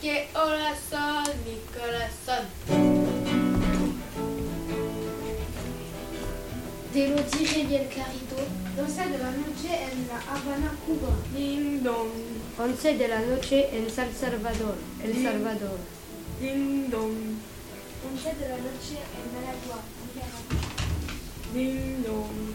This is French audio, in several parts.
Que hora son, mi corazón? De lo dije y el carito. 12 de la noche en La Habana, Cuba. Ding dong, 11 de la noche en San Salvador, El Salvador. ding dong, 11 de la noche en Managua, Nicaragua. ding dong.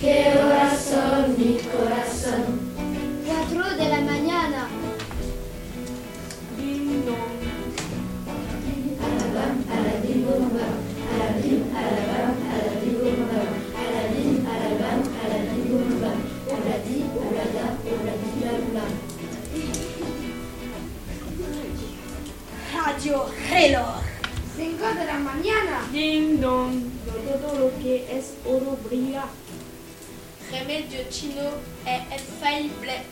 Cuatro Radio Reloj. 5 de la mañana. ding dong. Todo lo que es oro brilla. Remedio chino è infallibile.